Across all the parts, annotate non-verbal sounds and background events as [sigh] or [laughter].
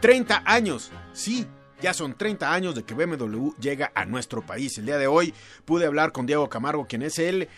30 años, sí, ya son 30 años de que BMW llega a nuestro país. El día de hoy pude hablar con Diego Camargo, quien es el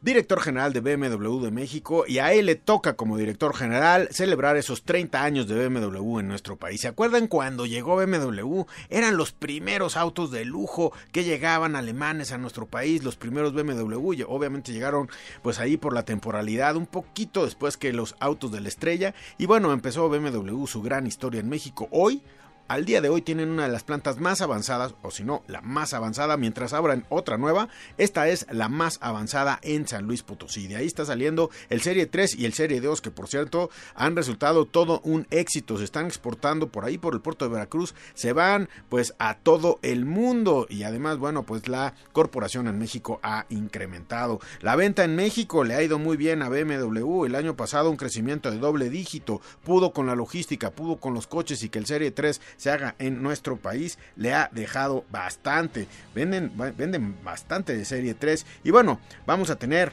director general de BMW de México, y a él le toca como director general celebrar esos 30 años de BMW en nuestro país. ¿Se acuerdan cuando llegó BMW? Eran los primeros autos de lujo que llegaban alemanes a nuestro país, los primeros BMW, obviamente llegaron pues ahí por la temporalidad, un poquito después que los autos de la estrella, y bueno, empezó BMW su gran historia en México. Hoy, al día de hoy tienen una de las plantas más avanzadas, o si no, la más avanzada, mientras abran otra nueva. Esta es la más avanzada en San Luis Potosí. De ahí está saliendo el Serie 3 y el Serie 2, que por cierto han resultado todo un éxito. Se están exportando por ahí, por el puerto de Veracruz. Se van pues a todo el mundo. Y además, bueno, pues la corporación en México ha incrementado. La venta en México le ha ido muy bien a BMW. El año pasado un crecimiento de doble dígito. Pudo con la logística, pudo con los coches y que el Serie 3 se haga en nuestro país le ha dejado bastante. Venden, venden bastante de serie 3 y bueno, vamos a tener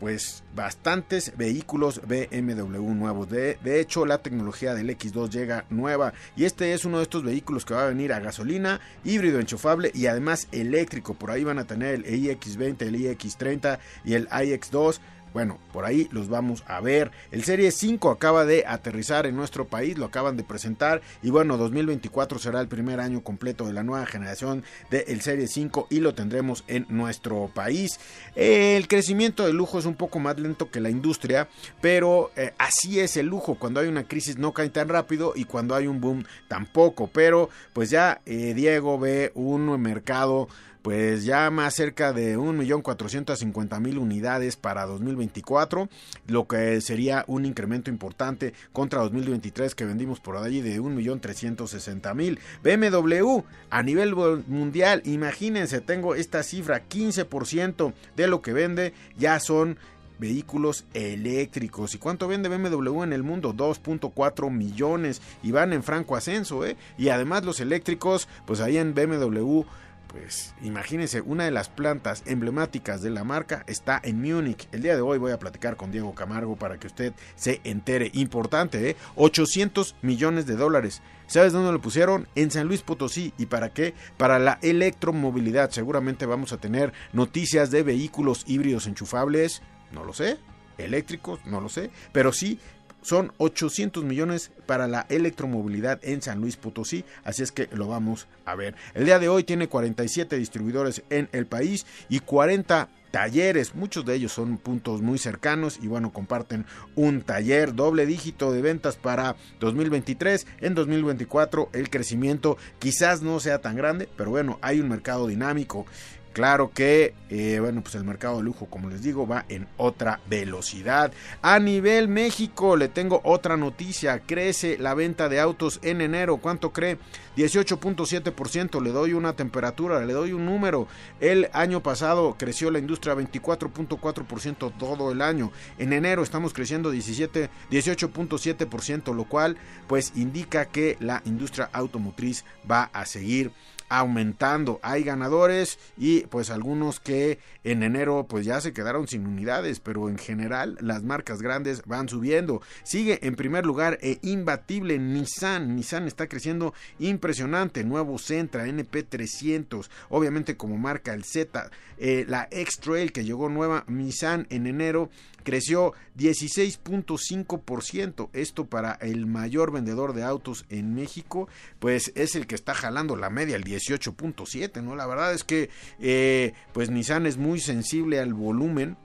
pues bastantes vehículos BMW nuevos. De, de, hecho, la tecnología del X2 llega nueva y este es uno de estos vehículos que va a venir a gasolina, híbrido enchufable y además eléctrico. Por ahí van a tener el iX20, el iX30 y el iX2 bueno, por ahí los vamos a ver. El Serie 5 acaba de aterrizar en nuestro país, lo acaban de presentar y bueno, 2024 será el primer año completo de la nueva generación del Serie 5 y lo tendremos en nuestro país. El crecimiento del lujo es un poco más lento que la industria, pero eh, así es el lujo. Cuando hay una crisis no cae tan rápido y cuando hay un boom tampoco. Pero pues ya eh, Diego ve un mercado pues ya más cerca de 1.450.000 unidades para 2024, lo que sería un incremento importante contra 2023 que vendimos por allí de 1.360.000. BMW a nivel mundial, imagínense, tengo esta cifra, 15% de lo que vende ya son vehículos eléctricos. ¿Y cuánto vende BMW en el mundo? 2.4 millones y van en franco ascenso, ¿eh? Y además los eléctricos, pues ahí en BMW pues imagínense, una de las plantas emblemáticas de la marca está en Múnich. El día de hoy voy a platicar con Diego Camargo para que usted se entere. Importante, ¿eh? 800 millones de dólares. ¿Sabes dónde lo pusieron? En San Luis Potosí. ¿Y para qué? Para la electromovilidad. Seguramente vamos a tener noticias de vehículos híbridos enchufables. No lo sé. Eléctricos, no lo sé. Pero sí son 800 millones para la electromovilidad en San Luis Potosí, así es que lo vamos a ver. El día de hoy tiene 47 distribuidores en el país y 40 talleres, muchos de ellos son puntos muy cercanos y bueno, comparten un taller doble dígito de ventas para 2023, en 2024 el crecimiento quizás no sea tan grande, pero bueno, hay un mercado dinámico Claro que, eh, bueno, pues el mercado de lujo, como les digo, va en otra velocidad. A nivel México, le tengo otra noticia. Crece la venta de autos en enero. ¿Cuánto cree? 18.7%. Le doy una temperatura, le doy un número. El año pasado creció la industria 24.4% todo el año. En enero estamos creciendo 17, 18.7%, lo cual pues indica que la industria automotriz va a seguir aumentando. Hay ganadores y pues algunos que en enero pues ya se quedaron sin unidades, pero en general las marcas grandes van subiendo. Sigue en primer lugar e imbatible Nissan. Nissan está creciendo impresionante. Nuevo Centra NP300. Obviamente como marca el Z. Eh, la X-Trail que llegó nueva Nissan en enero creció 16.5%. Esto para el mayor vendedor de autos en México, pues es el que está jalando la media, el 18.7, ¿no? La verdad es que, eh, pues Nissan es muy sensible al volumen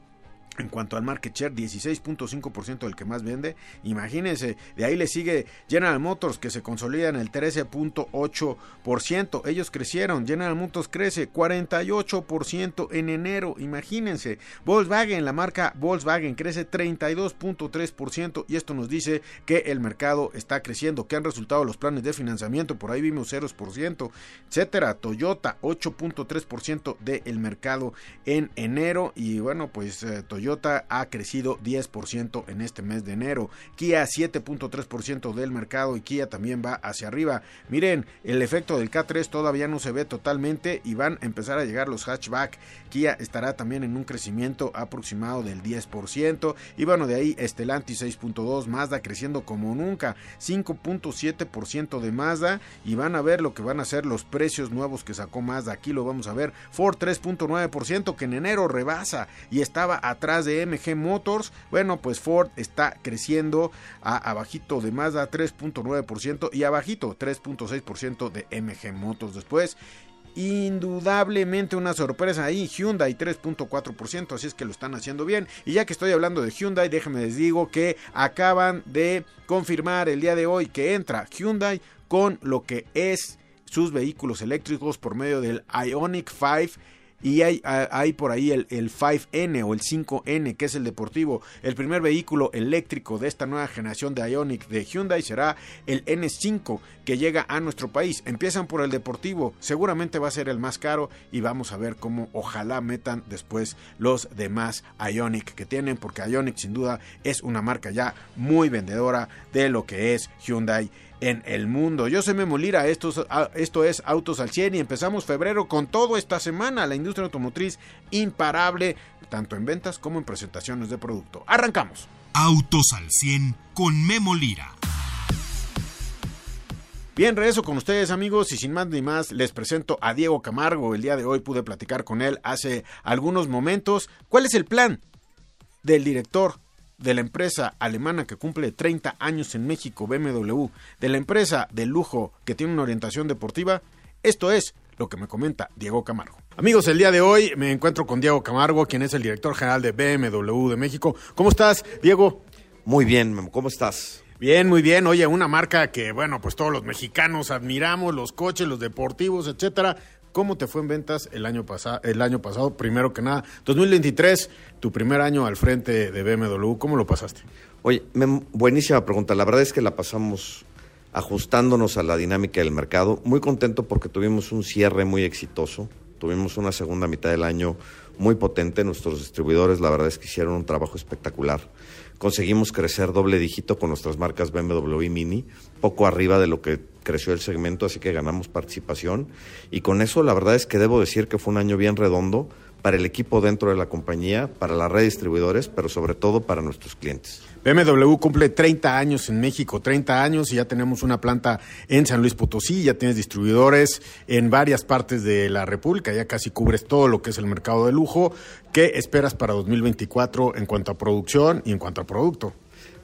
En cuanto al market share, 16.5% del que más vende. Imagínense, de ahí le sigue General Motors que se consolida en el 13.8%. Ellos crecieron, General Motors crece 48% en enero. Imagínense, Volkswagen, la marca Volkswagen crece 32.3% y esto nos dice que el mercado está creciendo, que han resultado los planes de financiamiento, por ahí vimos 0%, etcétera. Toyota 8.3% del mercado en enero y bueno, pues eh, Toyota Toyota ha crecido 10% en este mes de enero. Kia 7.3% del mercado y Kia también va hacia arriba. Miren, el efecto del K3 todavía no se ve totalmente y van a empezar a llegar los hatchback. Kia estará también en un crecimiento aproximado del 10%. Y bueno, de ahí Stellantis 6.2, Mazda creciendo como nunca, 5.7% de Mazda. Y van a ver lo que van a ser los precios nuevos que sacó Mazda. Aquí lo vamos a ver. Ford 3.9% que en enero rebasa y estaba atrás de MG Motors. Bueno, pues Ford está creciendo a abajito de Mazda 3.9% y abajito 3.6% de MG Motors. Después indudablemente una sorpresa ahí. Hyundai 3.4%, así es que lo están haciendo bien. Y ya que estoy hablando de Hyundai, déjenme les digo que acaban de confirmar el día de hoy que entra Hyundai con lo que es sus vehículos eléctricos por medio del Ionic 5 y hay, hay por ahí el, el, 5N o el 5N, que es el deportivo. El primer vehículo eléctrico de esta nueva generación de Ionic de Hyundai será el N5, que llega a nuestro país. Empiezan por el deportivo, seguramente va a ser el más caro y vamos a ver cómo ojalá metan después los demás Ionic que tienen, porque Ionic sin duda es una marca ya muy vendedora de lo que es Hyundai en el mundo. Yo soy Memo Lira, esto, esto es Autos al 100 y empezamos febrero con todo esta semana. La industria automotriz imparable, tanto en ventas como en presentaciones de producto. Arrancamos. Autos al 100 con Memo Lira. Bien, regreso con ustedes amigos y sin más ni más les presento a Diego Camargo. El día de hoy pude platicar con él hace algunos momentos. ¿Cuál es el plan del director de la empresa alemana que cumple 30 años en México, BMW, de la empresa de lujo que tiene una orientación deportiva, esto es lo que me comenta Diego Camargo. Amigos, el día de hoy me encuentro con Diego Camargo, quien es el director general de BMW de México. ¿Cómo estás, Diego? Muy bien, ¿cómo estás? Bien, muy bien. Oye, una marca que, bueno, pues todos los mexicanos admiramos, los coches, los deportivos, etcétera. ¿Cómo te fue en ventas el año, pasado, el año pasado? Primero que nada, 2023, tu primer año al frente de BMW, ¿cómo lo pasaste? Oye, buenísima pregunta. La verdad es que la pasamos ajustándonos a la dinámica del mercado. Muy contento porque tuvimos un cierre muy exitoso. Tuvimos una segunda mitad del año muy potente. Nuestros distribuidores, la verdad es que hicieron un trabajo espectacular. Conseguimos crecer doble dígito con nuestras marcas BMW y Mini, poco arriba de lo que creció el segmento, así que ganamos participación. Y con eso, la verdad es que debo decir que fue un año bien redondo para el equipo dentro de la compañía, para la red de distribuidores, pero sobre todo para nuestros clientes. BMW cumple 30 años en México, 30 años y ya tenemos una planta en San Luis Potosí, ya tienes distribuidores en varias partes de la República, ya casi cubres todo lo que es el mercado de lujo. ¿Qué esperas para 2024 en cuanto a producción y en cuanto a producto?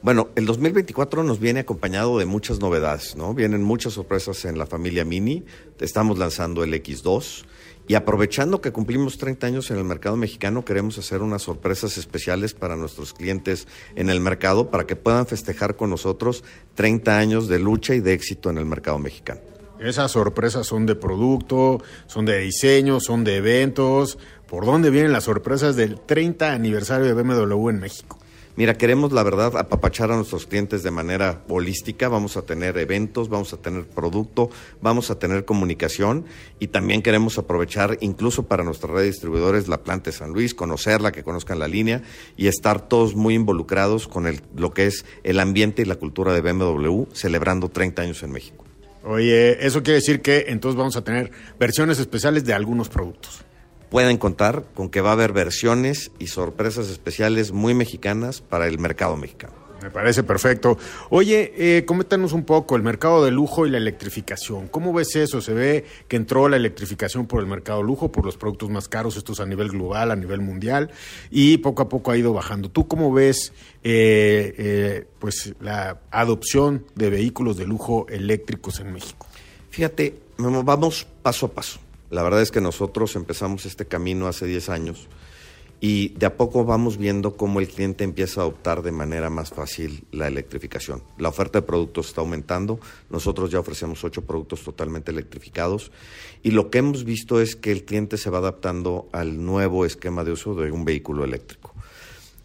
Bueno, el 2024 nos viene acompañado de muchas novedades, ¿no? Vienen muchas sorpresas en la familia Mini. Estamos lanzando el X2 y aprovechando que cumplimos 30 años en el mercado mexicano, queremos hacer unas sorpresas especiales para nuestros clientes en el mercado para que puedan festejar con nosotros 30 años de lucha y de éxito en el mercado mexicano. Esas sorpresas son de producto, son de diseño, son de eventos. ¿Por dónde vienen las sorpresas del 30 aniversario de BMW en México? Mira, queremos la verdad apapachar a nuestros clientes de manera holística. Vamos a tener eventos, vamos a tener producto, vamos a tener comunicación y también queremos aprovechar incluso para nuestra red de distribuidores la planta de San Luis, conocerla, que conozcan la línea y estar todos muy involucrados con el, lo que es el ambiente y la cultura de BMW celebrando 30 años en México. Oye, eso quiere decir que entonces vamos a tener versiones especiales de algunos productos pueden contar con que va a haber versiones y sorpresas especiales muy mexicanas para el mercado mexicano. Me parece perfecto. Oye, eh, coméntanos un poco el mercado de lujo y la electrificación. ¿Cómo ves eso? Se ve que entró la electrificación por el mercado lujo, por los productos más caros, estos a nivel global, a nivel mundial, y poco a poco ha ido bajando. ¿Tú cómo ves eh, eh, pues la adopción de vehículos de lujo eléctricos en México? Fíjate, vamos paso a paso. La verdad es que nosotros empezamos este camino hace 10 años y de a poco vamos viendo cómo el cliente empieza a adoptar de manera más fácil la electrificación. La oferta de productos está aumentando, nosotros ya ofrecemos ocho productos totalmente electrificados y lo que hemos visto es que el cliente se va adaptando al nuevo esquema de uso de un vehículo eléctrico.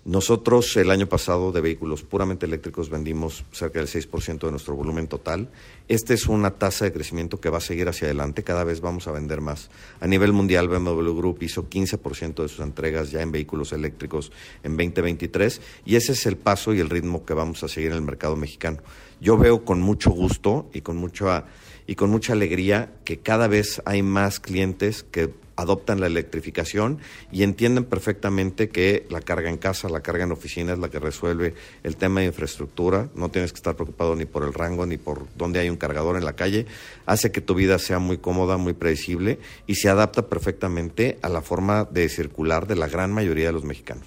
Nosotros el año pasado de vehículos puramente eléctricos vendimos cerca del 6% de nuestro volumen total. Esta es una tasa de crecimiento que va a seguir hacia adelante, cada vez vamos a vender más. A nivel mundial BMW Group hizo 15% de sus entregas ya en vehículos eléctricos en 2023 y ese es el paso y el ritmo que vamos a seguir en el mercado mexicano. Yo veo con mucho gusto y con mucha y con mucha alegría que cada vez hay más clientes que adoptan la electrificación y entienden perfectamente que la carga en casa, la carga en oficina es la que resuelve el tema de infraestructura, no tienes que estar preocupado ni por el rango ni por dónde hay un cargador en la calle, hace que tu vida sea muy cómoda, muy predecible y se adapta perfectamente a la forma de circular de la gran mayoría de los mexicanos.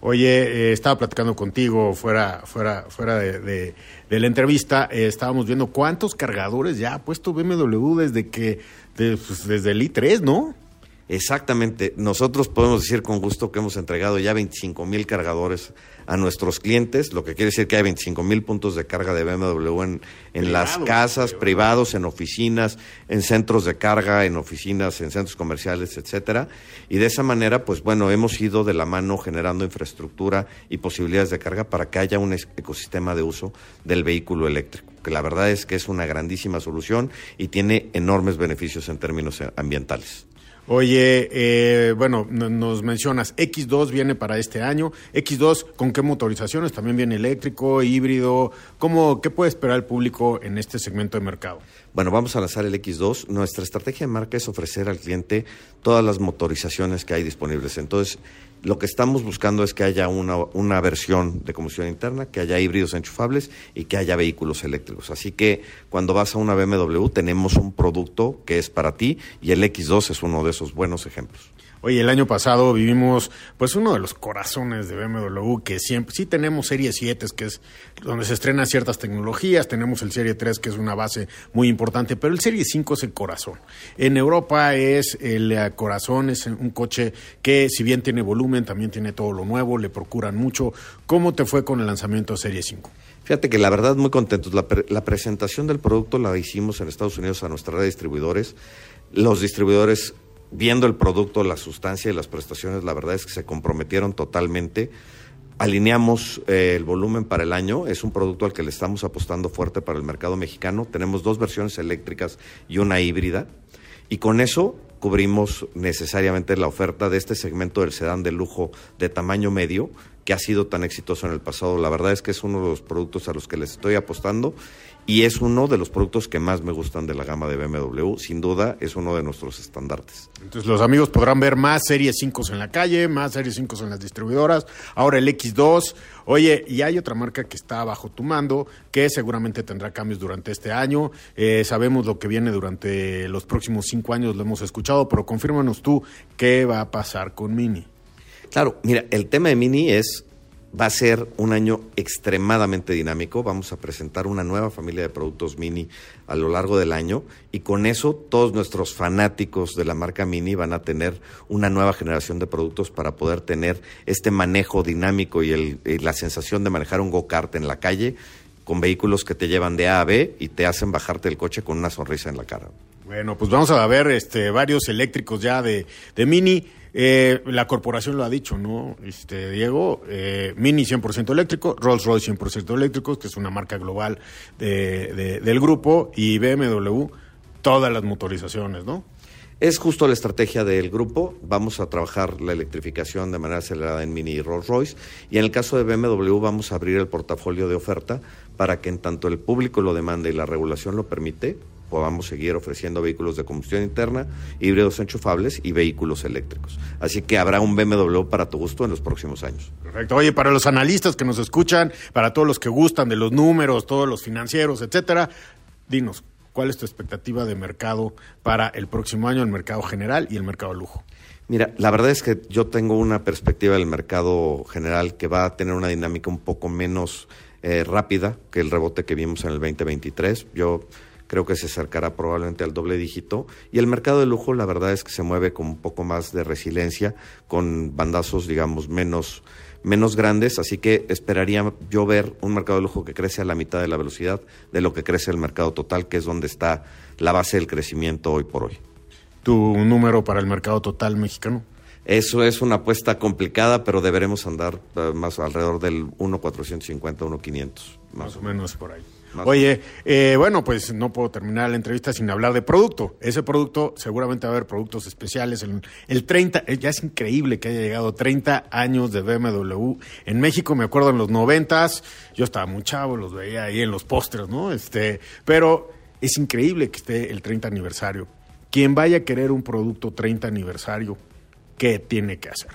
Oye, eh, estaba platicando contigo fuera, fuera, fuera de, la entrevista, eh, estábamos viendo cuántos cargadores ya ha puesto BMW desde que, pues, desde el i3, ¿no? Exactamente. Nosotros podemos decir con gusto que hemos entregado ya 25 mil cargadores a nuestros clientes, lo que quiere decir que hay 25 mil puntos de carga de BMW en, en las casas, privados, en oficinas, en centros de carga, en oficinas, en centros comerciales, etcétera. Y de esa manera, pues bueno, hemos ido de la mano generando infraestructura y posibilidades de carga para que haya un ecosistema de uso del vehículo eléctrico, que la verdad es que es una grandísima solución y tiene enormes beneficios en términos ambientales. Oye, eh, bueno, nos mencionas, X2 viene para este año. X2, ¿con qué motorizaciones? ¿También viene eléctrico, híbrido? ¿Cómo, ¿Qué puede esperar el público en este segmento de mercado? Bueno, vamos a lanzar el X2. Nuestra estrategia de marca es ofrecer al cliente todas las motorizaciones que hay disponibles. Entonces, lo que estamos buscando es que haya una, una, versión de combustión interna, que haya híbridos enchufables y que haya vehículos eléctricos. Así que cuando vas a una BMW tenemos un producto que es para ti y el X2 es uno de esos buenos ejemplos. Oye, el año pasado vivimos pues uno de los corazones de BMW que siempre sí tenemos Serie 7 que es donde se estrenan ciertas tecnologías, tenemos el Serie 3 que es una base muy importante, pero el Serie 5 es el corazón. En Europa es el eh, corazón, es un coche que si bien tiene volumen, también tiene todo lo nuevo, le procuran mucho. ¿Cómo te fue con el lanzamiento de Serie 5? Fíjate que la verdad muy contentos. La, la presentación del producto la hicimos en Estados Unidos a nuestra red de distribuidores. Los distribuidores viendo el producto, la sustancia y las prestaciones, la verdad es que se comprometieron totalmente. Alineamos eh, el volumen para el año, es un producto al que le estamos apostando fuerte para el mercado mexicano. Tenemos dos versiones eléctricas y una híbrida. Y con eso cubrimos necesariamente la oferta de este segmento del sedán de lujo de tamaño medio que ha sido tan exitoso en el pasado. La verdad es que es uno de los productos a los que les estoy apostando y es uno de los productos que más me gustan de la gama de BMW. Sin duda, es uno de nuestros estandartes. Entonces, los amigos podrán ver más Series 5 en la calle, más Series 5 en las distribuidoras, ahora el X2. Oye, y hay otra marca que está bajo tu mando, que seguramente tendrá cambios durante este año. Eh, sabemos lo que viene durante los próximos cinco años, lo hemos escuchado, pero confírmanos tú qué va a pasar con Mini. Claro, mira, el tema de Mini es Va a ser un año extremadamente dinámico. Vamos a presentar una nueva familia de productos Mini a lo largo del año y con eso todos nuestros fanáticos de la marca Mini van a tener una nueva generación de productos para poder tener este manejo dinámico y, el, la sensación de manejar un go-kart en la calle con vehículos que te llevan de A a B y te hacen bajarte del coche con una sonrisa en la cara. Bueno, pues vamos a ver este, varios eléctricos ya de, de Mini. Eh, la corporación lo ha dicho, ¿no? Este, Diego, eh, Mini 100% eléctrico, Rolls Royce 100% eléctrico, que es una marca global de, del grupo, y BMW, todas las motorizaciones, ¿no? Es justo la estrategia del grupo. Vamos a trabajar la electrificación de manera acelerada en Mini y Rolls Royce. Y en el caso de BMW vamos a abrir el portafolio de oferta para que en tanto el público lo demande y la regulación lo permite, podamos seguir ofreciendo vehículos de combustión interna, híbridos enchufables y vehículos eléctricos. Así que habrá un BMW para tu gusto en los próximos años. Perfecto. Oye, para los analistas que nos escuchan, para todos los que gustan de los números, todos los financieros, etcétera, dinos, ¿cuál es tu expectativa de mercado para el próximo año, el mercado general y el mercado lujo? Mira, la verdad es que yo tengo una perspectiva del mercado general que va a tener una dinámica un poco menos eh, rápida que el rebote que vimos en el 2023. Yo creo que se acercará probablemente al doble dígito. Y el mercado de lujo, la verdad es que se mueve con un poco más de resiliencia, con bandazos, digamos, menos, menos grandes. Así que esperaría yo ver un mercado de lujo que crece a la mitad de la velocidad de lo que crece el mercado total, que es donde está la base del crecimiento hoy por hoy. ¿Tu número para el mercado total mexicano? Eso es una apuesta complicada, pero deberemos andar uh, más alrededor del 1.450, 1.500. Más, más o menos por ahí. Oye, eh, bueno, pues no puedo terminar la entrevista sin hablar de producto. Ese producto, seguramente va a haber productos especiales. El, el 30, eh, ya es increíble que haya llegado 30 años de BMW en México. Me acuerdo en los 90 yo estaba muy chavo, los veía ahí en los pósters, ¿no? Este, pero es increíble que esté el 30 aniversario. Quien vaya a querer un producto 30 aniversario, ¿qué tiene que hacer?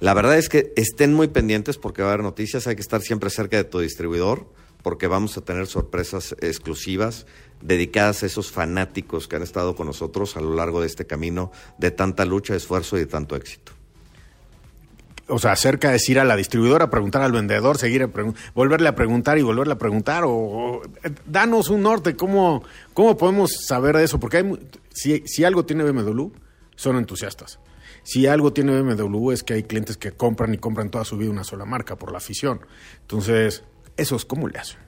La verdad es que estén muy pendientes porque va a haber noticias, hay que estar siempre cerca de tu distribuidor porque vamos a tener sorpresas exclusivas dedicadas a esos fanáticos que han estado con nosotros a lo largo de este camino de tanta lucha, esfuerzo y de tanto éxito. O sea, acerca de ir a la distribuidora, preguntar al vendedor, seguir a volverle a preguntar y volverle a preguntar, o, danos un norte, ¿cómo, cómo podemos saber de eso? Porque hay, si, si algo tiene BMW, son entusiastas. Si algo tiene BMW es que hay clientes que compran y compran toda su vida una sola marca por la afición. Entonces, ¿Esos cómo le hacen?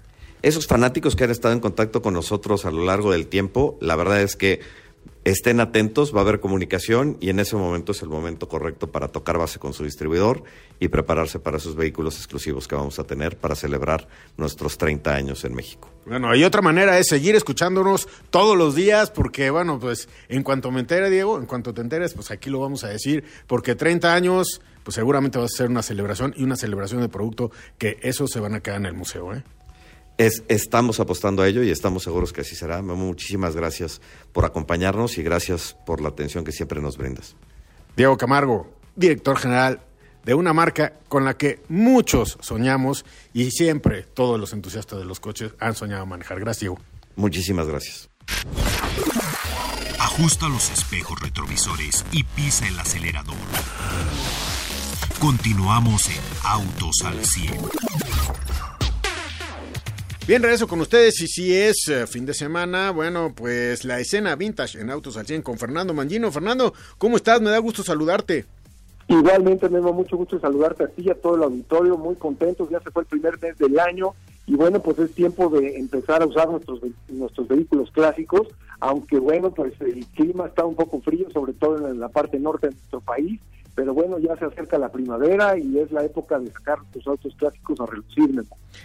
Esos fanáticos que han estado en contacto con nosotros a lo largo del tiempo, la verdad es que estén atentos, va a haber comunicación y en ese momento es el momento correcto para tocar base con su distribuidor y prepararse para esos vehículos exclusivos que vamos a tener para celebrar nuestros 30 años en México. Bueno, y otra manera es seguir escuchándonos todos los días porque, bueno, pues en cuanto me entere, Diego, en cuanto te enteres, pues aquí lo vamos a decir, porque 30 años pues seguramente va a ser una celebración y una celebración de producto que eso se van a quedar en el museo. ¿eh? Es, estamos apostando a ello y estamos seguros que así será. Muchísimas gracias por acompañarnos y gracias por la atención que siempre nos brindas. Diego Camargo, director general de una marca con la que muchos soñamos y siempre todos los entusiastas de los coches han soñado manejar. Gracias, Diego. Muchísimas gracias. Ajusta los espejos retrovisores y pisa el acelerador. Continuamos en Autos al 100. Bien, regreso con ustedes y si es eh, fin de semana, bueno, pues la escena vintage en Autos al 100 con Fernando Mangino. Fernando, ¿cómo estás? Me da gusto saludarte. Igualmente, me da mucho gusto saludarte a ti y a todo el auditorio, muy contentos, ya se fue el primer mes del año y bueno, pues es tiempo de empezar a usar nuestros, nuestros vehículos clásicos, aunque bueno, pues el clima está un poco frío, sobre todo en la parte norte de nuestro país, pero bueno, ya se acerca la primavera y es la época de sacar tus autos clásicos a relucir.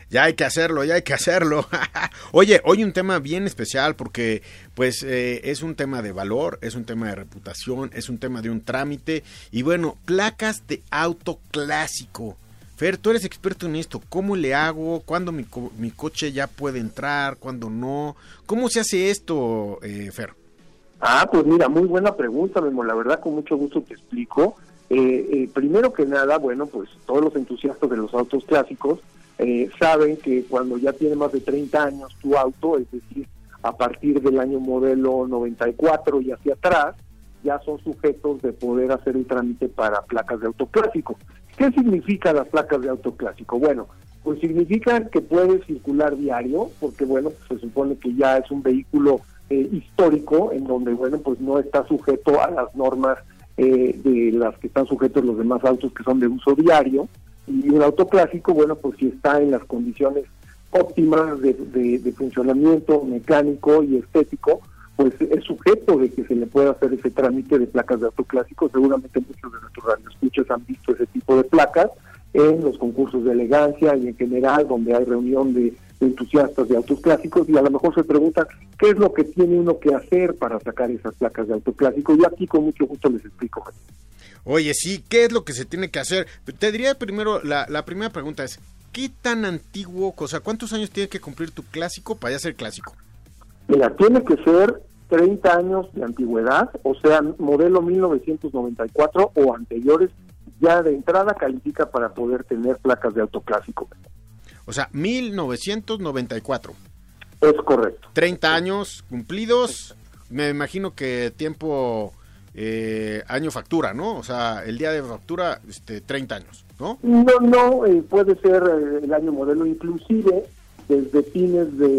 Ya hay que hacerlo, ya hay que hacerlo. [laughs] Oye, hoy un tema bien especial porque pues eh, es un tema de valor, es un tema de reputación, es un tema de un trámite y bueno, placas de auto clásico. Fer, tú eres experto en esto. ¿Cómo le hago? ¿Cuándo mi, mi coche ya puede entrar? ¿Cuándo no? ¿Cómo se hace esto, eh, Fer? Ah, pues mira, muy buena pregunta, Memo. La verdad, con mucho gusto te explico. Eh, eh, primero que nada, bueno, pues todos los entusiastas de los autos clásicos eh, saben que cuando ya tiene más de 30 años tu auto, es decir, a partir del año modelo 94 y hacia atrás, ya son sujetos de poder hacer el trámite para placas de auto clásico. ¿Qué significa las placas de auto clásico? Bueno, pues significa que puede circular diario, porque bueno, se supone que ya es un vehículo histórico en donde, bueno, pues no está sujeto a las normas eh, de las que están sujetos los demás autos que son de uso diario. Y un auto clásico, bueno, pues si está en las condiciones óptimas de, funcionamiento mecánico y estético, pues es sujeto de que se le pueda hacer ese trámite de placas de auto clásico. Seguramente muchos de nuestros radioescuchos han visto ese tipo de placas en los concursos de elegancia y en general, donde hay reunión de entusiastas de autos clásicos y a lo mejor se preguntan qué es lo que tiene uno que hacer para sacar esas placas de auto clásico y aquí con mucho gusto les explico. Oye, sí, ¿qué es lo que se tiene que hacer? Te diría primero, la, la primera pregunta es, ¿qué tan antiguo, o sea, cuántos años tiene que cumplir tu clásico para ya ser clásico? Mira, tiene que ser 30 años de antigüedad, o sea, modelo 1994 o anteriores, ya de entrada califica para poder tener placas de auto clásico. O sea, 1994. Es correcto. 30 años cumplidos. Me imagino que tiempo, eh, año factura, ¿no? O sea, el día de factura, este, 30 años, ¿no? No, no, eh, puede ser eh, el año modelo inclusive. desde fines, de,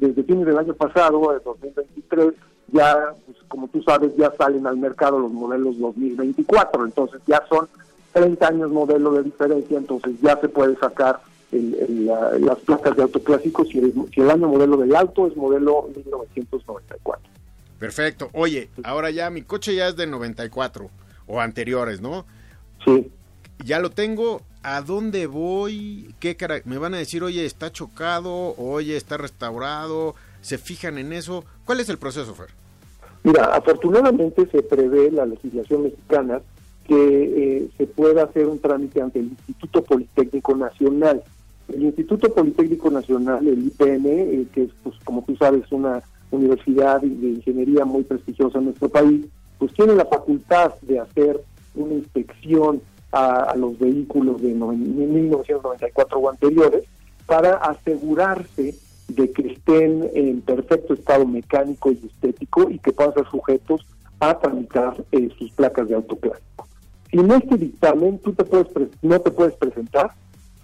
desde fines del año pasado, de 2023, ya, pues, como tú sabes, ya salen al mercado los modelos 2024, entonces ya son 30 años modelo de diferencia, entonces ya se puede sacar las placas de auto clásicos si el, si el año modelo del auto es modelo 1994. Perfecto. Oye, ahora ya mi coche ya es de 94 o anteriores, ¿no? Sí. Ya lo tengo. ¿A dónde voy? ¿Qué cara me van a decir, oye, está chocado, oye, está restaurado? ¿Se fijan en eso? ¿Cuál es el proceso, Fer? Mira, afortunadamente se prevé la legislación mexicana que eh, se pueda hacer un trámite ante el Instituto Politécnico Nacional. El Instituto Politécnico Nacional, el IPN, eh, que es, pues, como tú sabes, una universidad de ingeniería muy prestigiosa en nuestro país, pues tiene la facultad de hacer una inspección a, los vehículos de 1994 o anteriores para asegurarse de que estén en perfecto estado mecánico y estético y que puedan ser sujetos a tramitar eh, sus placas de autoclásico. Sin este dictamen, tú te puedes no te puedes presentar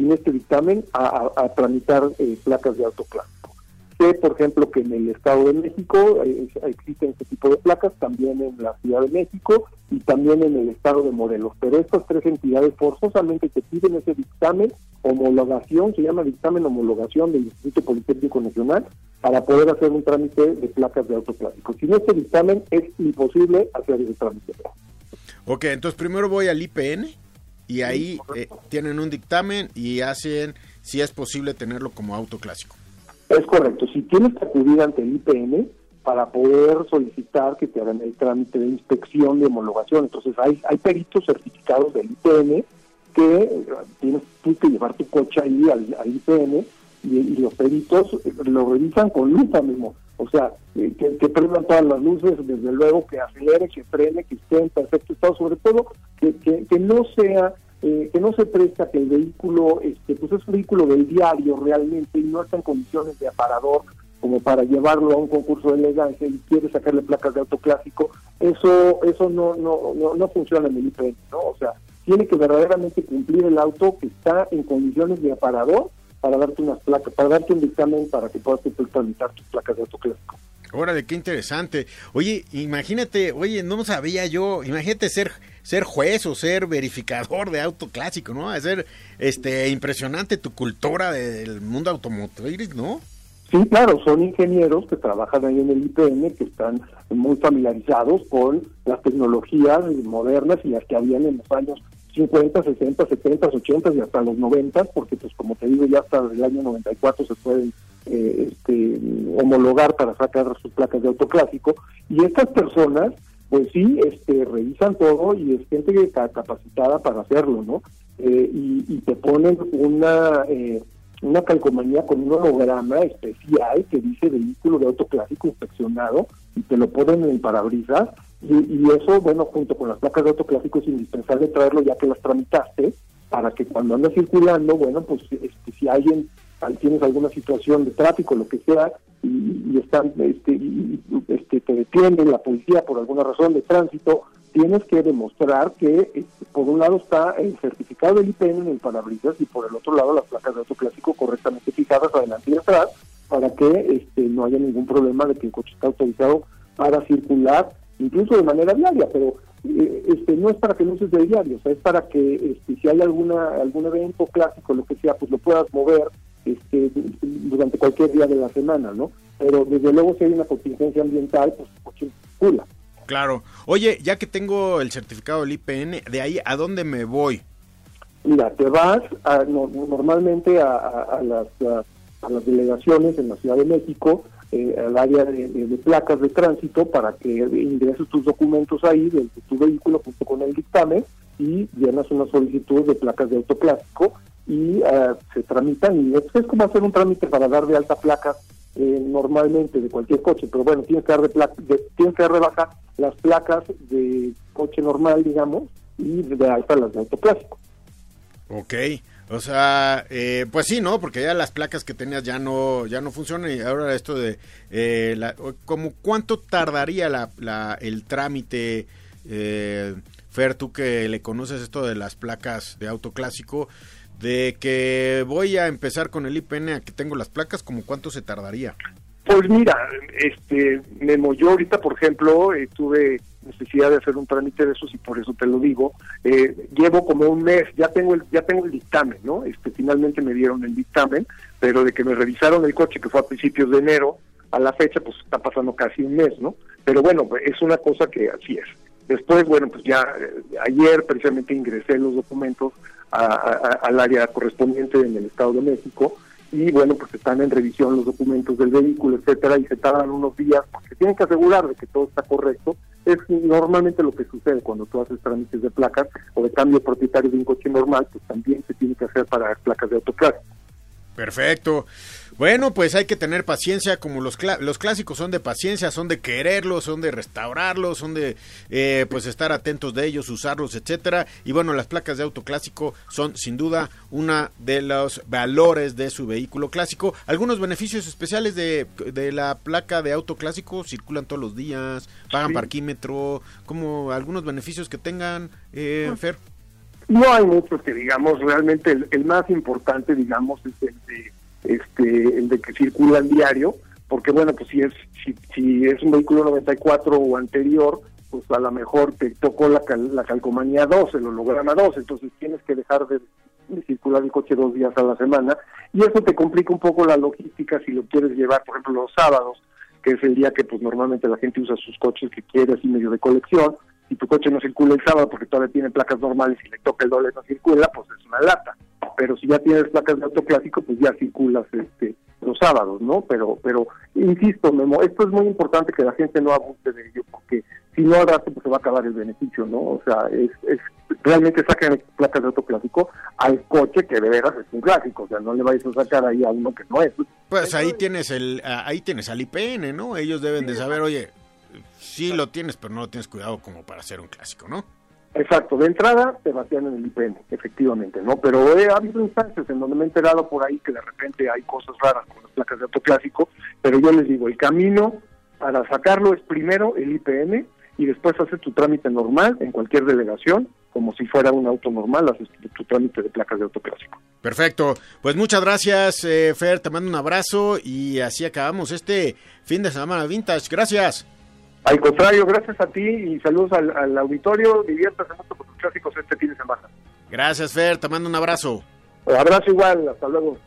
sin este dictamen a, tramitar eh, placas de autoclásico. Sé, por ejemplo, que en el Estado de México eh, existen este tipo de placas, también en la Ciudad de México y también en el Estado de Morelos. Pero estas tres entidades forzosamente te piden ese dictamen, homologación, se llama dictamen homologación del Instituto Politécnico Nacional, para poder hacer un trámite de placas de autoclásico. Sin este dictamen es imposible hacer ese trámite. Ok, entonces primero voy al IPN y ahí eh, tienen un dictamen y hacen si es posible tenerlo como autoclásico. Es correcto. Si tienes que acudir ante el IPN para poder solicitar que te hagan el trámite de inspección de homologación, entonces hay, hay peritos certificados del IPN que eh, tienes que llevar tu coche ahí al, IPN y, los peritos lo revisan con lupa mismo. O sea, eh, que, que, prendan todas las luces, desde luego que acelere, que frene, que esté en perfecto estado, sobre todo que, que, que no sea eh, que no se presta que el vehículo, este, pues es un vehículo del diario realmente y no está en condiciones de aparador como para llevarlo a un concurso de elegancia y quiere sacarle placas de autoclásico, eso eso no no no, no funciona en el IPN, ¿no? O sea, tiene que verdaderamente cumplir el auto que está en condiciones de aparador para darte unas placas, para darte un dictamen para que puedas tramitar tus placas de autoclásico. Órale, qué interesante. Oye, imagínate, oye, no sabía yo, imagínate ser ser juez o ser verificador de auto clásico, ¿no? Es ser este impresionante tu cultura del mundo automotriz, ¿no? Sí, claro, son ingenieros que trabajan ahí en el IPN, que están muy familiarizados con las tecnologías modernas y las que habían en los años 50, 60, 70, 80 y hasta los 90, porque pues como te digo, ya hasta el año 94 se pueden eh, este, homologar para sacar sus placas de autoclásico. Y estas personas pues sí, este, revisan todo y es gente capacitada para hacerlo, ¿no? Eh, y, te ponen una eh, una calcomanía con un holograma especial que dice vehículo de auto clásico inspeccionado y te lo ponen en el parabrisas y, eso, bueno, junto con las placas de auto clásico es indispensable traerlo ya que las tramitaste para que cuando andas circulando, bueno, pues este, si alguien tienes alguna situación de tráfico, lo que sea, y, están, este, y, este, te detienen la policía por alguna razón de tránsito, tienes que demostrar que este, por un lado está el certificado del IPN en el parabrisas y por el otro lado las placas de autoclásico correctamente fijadas adelante y atrás para que este, no haya ningún problema de que el coche está autorizado para circular, incluso de manera diaria, pero eh, este no es para que no uses de diario, o sea, es para que este, si hay alguna algún evento clásico, lo que sea, pues lo puedas mover este, durante cualquier día de la semana, ¿no? Pero desde luego si hay una contingencia ambiental, pues circula. Claro. Oye, ya que tengo el certificado del IPN, ¿de ahí a dónde me voy? Mira, te vas normalmente a, las, a, las delegaciones en la Ciudad de México, eh, al área de, placas de tránsito, para que ingreses tus documentos ahí de, tu vehículo junto con el dictamen y llenas una solicitud de placas de autoclásico y uh, se tramitan y es, como hacer un trámite para dar de alta placas eh, normalmente de cualquier coche, pero bueno, tienes que dar de, tienes que dar de baja las placas de coche normal, digamos, y de alta las de autoclásico. Ok, o sea, eh, pues sí, ¿no? Porque ya las placas que tenías ya no ya no funcionan y ahora esto de eh, la, como cuánto tardaría la, la el trámite eh, Fer, tú que le conoces esto de las placas de auto clásico, de que voy a empezar con el IPN a que tengo las placas, ¿como cuánto se tardaría? Pues mira, este, Memo, yo ahorita, por ejemplo, eh, tuve necesidad de hacer un trámite de esos y por eso te lo digo. Eh, llevo como un mes, ya tengo el, ya tengo el dictamen, ¿no? Este, finalmente me dieron el dictamen, pero de que me revisaron el coche, que fue a principios de enero, a la fecha, pues está pasando casi un mes, ¿no? Pero bueno, pues, es una cosa que así es. Después, bueno, pues ya eh, ayer precisamente ingresé los documentos al área correspondiente en el Estado de México y bueno, pues están en revisión los documentos del vehículo, etcétera, y se tardan unos días porque tienen que asegurar de que todo está correcto. Es normalmente lo que sucede cuando tú haces trámites de placas o de cambio propietario de un coche normal, pues también se tiene que hacer para placas de autoclase. Perfecto. Bueno, pues hay que tener paciencia, como los, los clásicos son de paciencia, son de quererlos, son de restaurarlos, son de eh, pues estar atentos de ellos, usarlos, etcétera. Y bueno, las placas de auto clásico son sin duda una de los valores de su vehículo clásico. Algunos beneficios especiales de, la placa de auto clásico circulan todos los días, pagan parquímetro, como algunos beneficios que tengan, eh, Fer. No hay muchos que digamos, realmente el, el más importante, digamos, es el de este, el de que circula diario, porque bueno, pues si es, si, si es un vehículo 94 o anterior, pues a lo mejor te tocó la, la calcomanía 2, el holograma 2, entonces tienes que dejar de, circular el coche dos días a la semana, y eso te complica un poco la logística si lo quieres llevar, por ejemplo, los sábados, que es el día que pues normalmente la gente usa sus coches que quiere así medio de colección, si tu coche no circula el sábado porque todavía tiene placas normales y le toca el doble no circula, pues es una lata pero si ya tienes placas de auto clásico, pues ya circulas este los sábados, ¿no? Pero, pero insisto, Memo, esto es muy importante que la gente no abuse de ello, porque si no rato pues se va a acabar el beneficio, ¿no? O sea, es, es realmente saquen placas de auto clásico al coche que de veras es un clásico, o sea, no le vais a sacar ahí a uno que no es. Pues ahí tienes el, ahí tienes al IPN, ¿no? Ellos deben de saber, oye, sí lo tienes, pero no lo tienes cuidado como para hacer un clásico, ¿no? Exacto, de entrada te vacían en el IPN, efectivamente, ¿no? Pero he habido instancias en donde me he enterado por ahí que de repente hay cosas raras con las placas de autoclásico, pero yo les digo, el camino para sacarlo es primero el IPN y después haces tu trámite normal en cualquier delegación, como si fuera un auto normal, haces tu, trámite de placas de autoclásico. Perfecto, pues muchas gracias eh, Fer, te mando un abrazo y así acabamos este fin de semana vintage, gracias. Al contrario, gracias a ti y saludos al, auditorio. Diviértase mucho con tus clásicos este fin de semana. Gracias, Fer. Te mando un abrazo. Un abrazo igual. Hasta luego.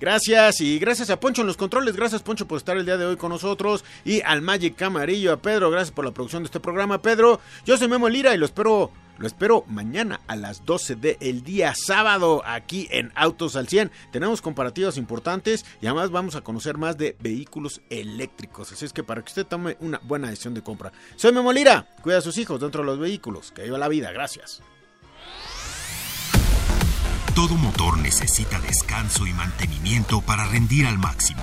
Gracias y gracias a Poncho en los controles, gracias Poncho por estar el día de hoy con nosotros y al Magic Camarillo, a Pedro, gracias por la producción de este programa, Pedro. Yo soy Memo Lira y lo espero lo espero mañana a las 12 del día sábado aquí en Autos al 100. Tenemos comparativos importantes y además vamos a conocer más de vehículos eléctricos. Así es que para que usted tome una buena decisión de compra. Soy Memo Lira. Cuida a sus hijos dentro de los vehículos. Que viva la vida. Gracias. Todo motor necesita descanso y mantenimiento para rendir al máximo.